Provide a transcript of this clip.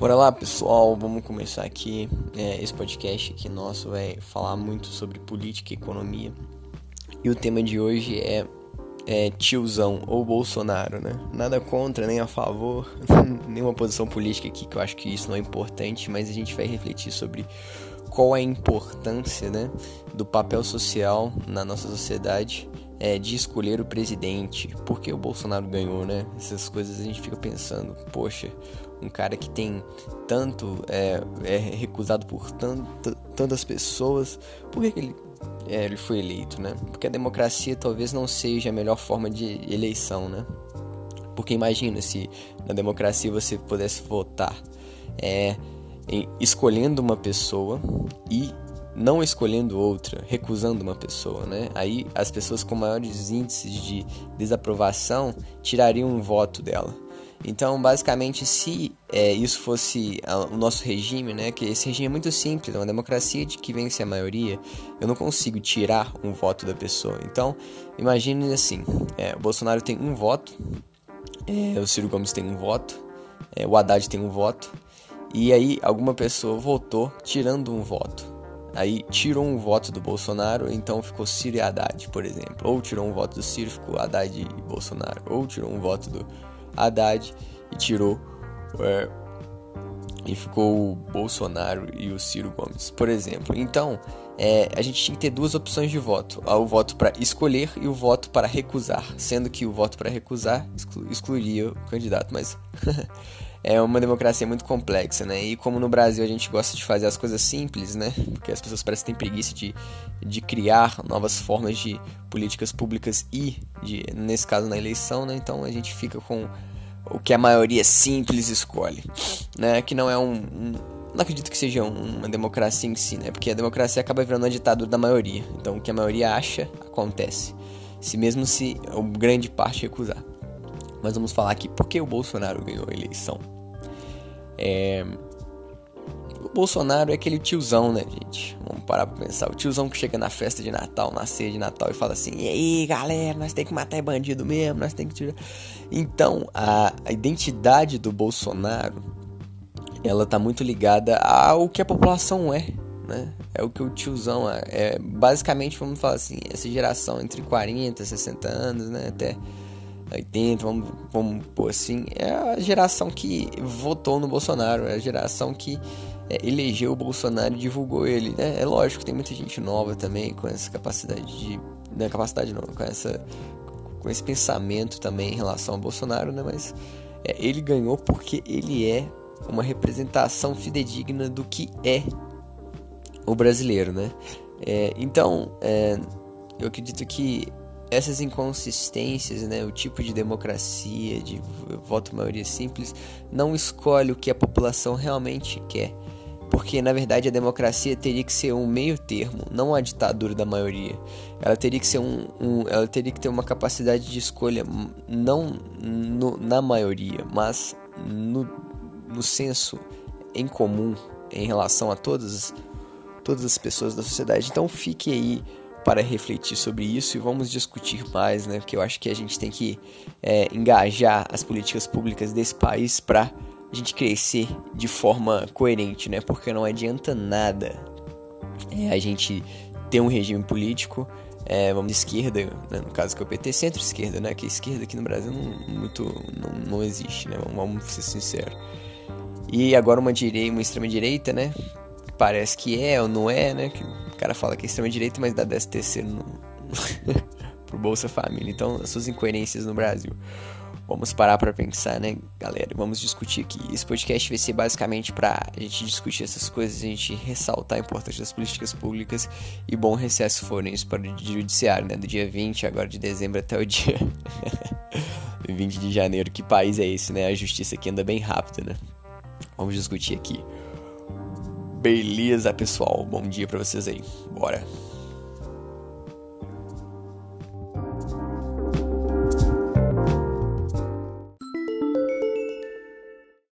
Bora lá, pessoal, vamos começar aqui. É, esse podcast aqui nosso vai falar muito sobre política e economia. E o tema de hoje é, é tiozão ou Bolsonaro, né? Nada contra, nem a favor, nenhuma posição política aqui, que eu acho que isso não é importante, mas a gente vai refletir sobre qual a importância né, do papel social na nossa sociedade é, de escolher o presidente, porque o Bolsonaro ganhou, né? Essas coisas a gente fica pensando, poxa, um cara que tem tanto, é, é recusado por tanto, tantas pessoas, por que, que ele, é, ele foi eleito, né? Porque a democracia talvez não seja a melhor forma de eleição, né? Porque imagina se na democracia você pudesse votar é, escolhendo uma pessoa e não escolhendo outra, recusando uma pessoa, né? Aí as pessoas com maiores índices de desaprovação tirariam um voto dela. Então, basicamente, se é, isso fosse o nosso regime, né, que esse regime é muito simples, é uma democracia de que vence a maioria, eu não consigo tirar um voto da pessoa. Então, imagine assim: é, o Bolsonaro tem um voto, é, o Ciro Gomes tem um voto, é, o Haddad tem um voto, e aí alguma pessoa votou tirando um voto. Aí tirou um voto do Bolsonaro, então ficou Ciro e Haddad, por exemplo. Ou tirou um voto do Ciro, ficou Haddad e Bolsonaro. Ou tirou um voto do Haddad e tirou. É, e ficou o Bolsonaro e o Ciro Gomes, por exemplo. Então, é, a gente tinha que ter duas opções de voto: o voto para escolher e o voto para recusar. Sendo que o voto para recusar exclu excluiria o candidato, mas é uma democracia muito complexa, né? E como no Brasil a gente gosta de fazer as coisas simples, né? Porque as pessoas parecem ter preguiça de, de criar novas formas de políticas públicas e, de, nesse caso, na eleição, né? Então a gente fica com o que a maioria simples escolhe, né? Que não é um, um não acredito que seja uma democracia em si, né? Porque a democracia acaba virando uma ditadura da maioria. Então o que a maioria acha acontece, se mesmo se grande parte recusar. Mas vamos falar aqui por que o Bolsonaro ganhou a eleição. É... O Bolsonaro é aquele tiozão, né, gente? Vamos parar pra pensar. O tiozão que chega na festa de Natal, na ceia de Natal e fala assim: E aí, galera, nós tem que matar bandido mesmo, nós tem que tirar. Então, a, a identidade do Bolsonaro ela tá muito ligada ao que a população é, né? É o que o tiozão é. é basicamente, vamos falar assim, essa geração entre 40 e 60 anos, né? Até 80, vamos, vamos pôr assim, é a geração que votou no Bolsonaro, é a geração que é, elegeu o Bolsonaro e divulgou ele, né? É lógico tem muita gente nova também com essa capacidade de. Não é capacidade não, com essa. com esse pensamento também em relação ao Bolsonaro, né? Mas é, ele ganhou porque ele é uma representação fidedigna do que é o brasileiro, né? É, então, é, eu acredito que essas inconsistências, né, o tipo de democracia, de voto maioria simples, não escolhe o que a população realmente quer. Porque na verdade a democracia teria que ser um meio termo, não a ditadura da maioria. Ela teria que ser um, um ela teria que ter uma capacidade de escolha não no, na maioria, mas no, no senso em comum em relação a todas todas as pessoas da sociedade. Então fique aí para refletir sobre isso e vamos discutir mais, né? Porque eu acho que a gente tem que é, engajar as políticas públicas desse país para a gente crescer de forma coerente, né? Porque não adianta nada é, a gente ter um regime político, é, vamos de esquerda, né? no caso que é o PT, centro-esquerda, né? Que esquerda aqui no Brasil não, muito, não, não existe, né? Vamos, ser sinceros. E agora uma direita, uma extrema-direita, né? Parece que é ou não é, né? Que cara fala que é extrema-direita, mas dá 10 terceiro no... pro Bolsa Família. Então, as suas incoerências no Brasil. Vamos parar para pensar, né, galera? Vamos discutir aqui. Esse podcast vai ser basicamente para a gente discutir essas coisas, a gente ressaltar a importância das políticas públicas e bom recesso forem isso para o judiciário, né? Do dia 20 agora de dezembro até o dia 20 de janeiro. Que país é esse, né? A justiça aqui anda bem rápido, né? Vamos discutir aqui. Beleza, pessoal. Bom dia para vocês aí. Bora.